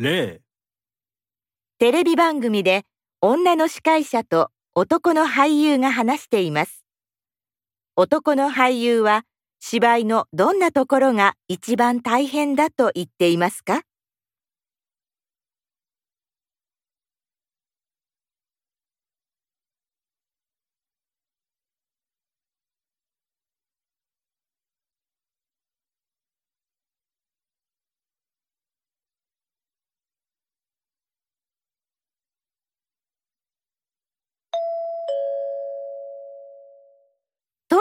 例、テレビ番組で女の司会者と男の俳優が話しています。男の俳優は芝居のどんなところが一番大変だと言っていますか？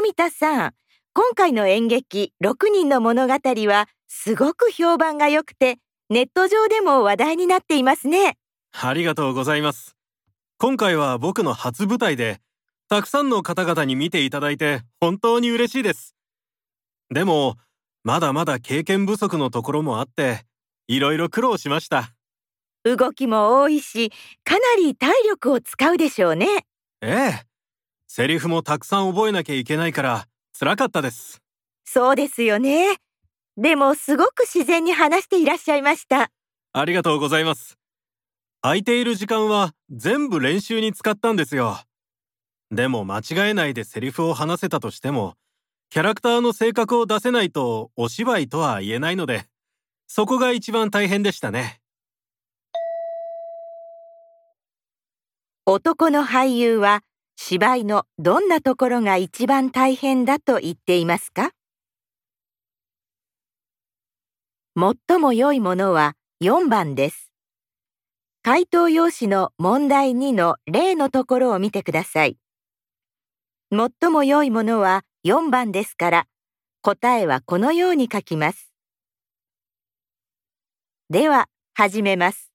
富田さん、今回の演劇6人の物語はすごく評判が良くて、ネット上でも話題になっていますね。ありがとうございます。今回は僕の初舞台で、たくさんの方々に見ていただいて本当に嬉しいです。でも、まだまだ経験不足のところもあって、いろいろ苦労しました。動きも多いし、かなり体力を使うでしょうね。ええ。セリフもたくさん覚えなきゃいけないから辛かったです。そうですよね。でもすごく自然に話していらっしゃいました。ありがとうございます。空いている時間は全部練習に使ったんですよ。でも間違えないでセリフを話せたとしても、キャラクターの性格を出せないとお芝居とは言えないので、そこが一番大変でしたね。男の俳優は芝居のどんなところが一番大変だと言っていますか？最も良いものは4番です。回答用紙の問題2の例のところを見てください。最も良いものは4番ですから、答えはこのように書きます。では、始めます。